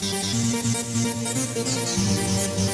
Thank you.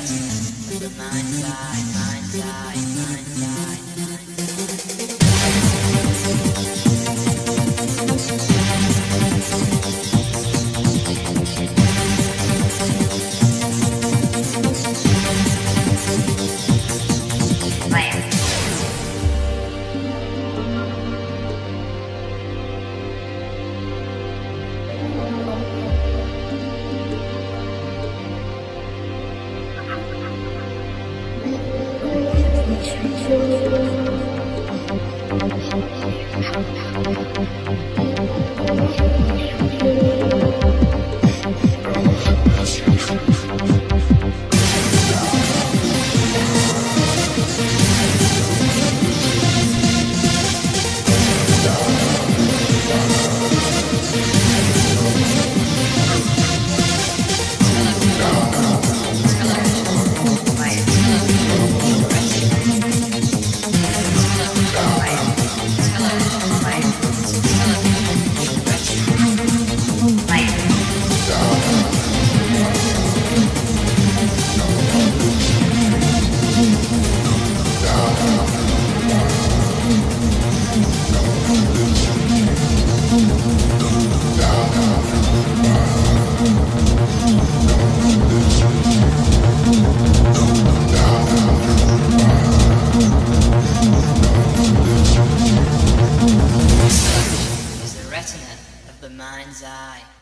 of the mind's eye, mind's eye, mind's mind's eye.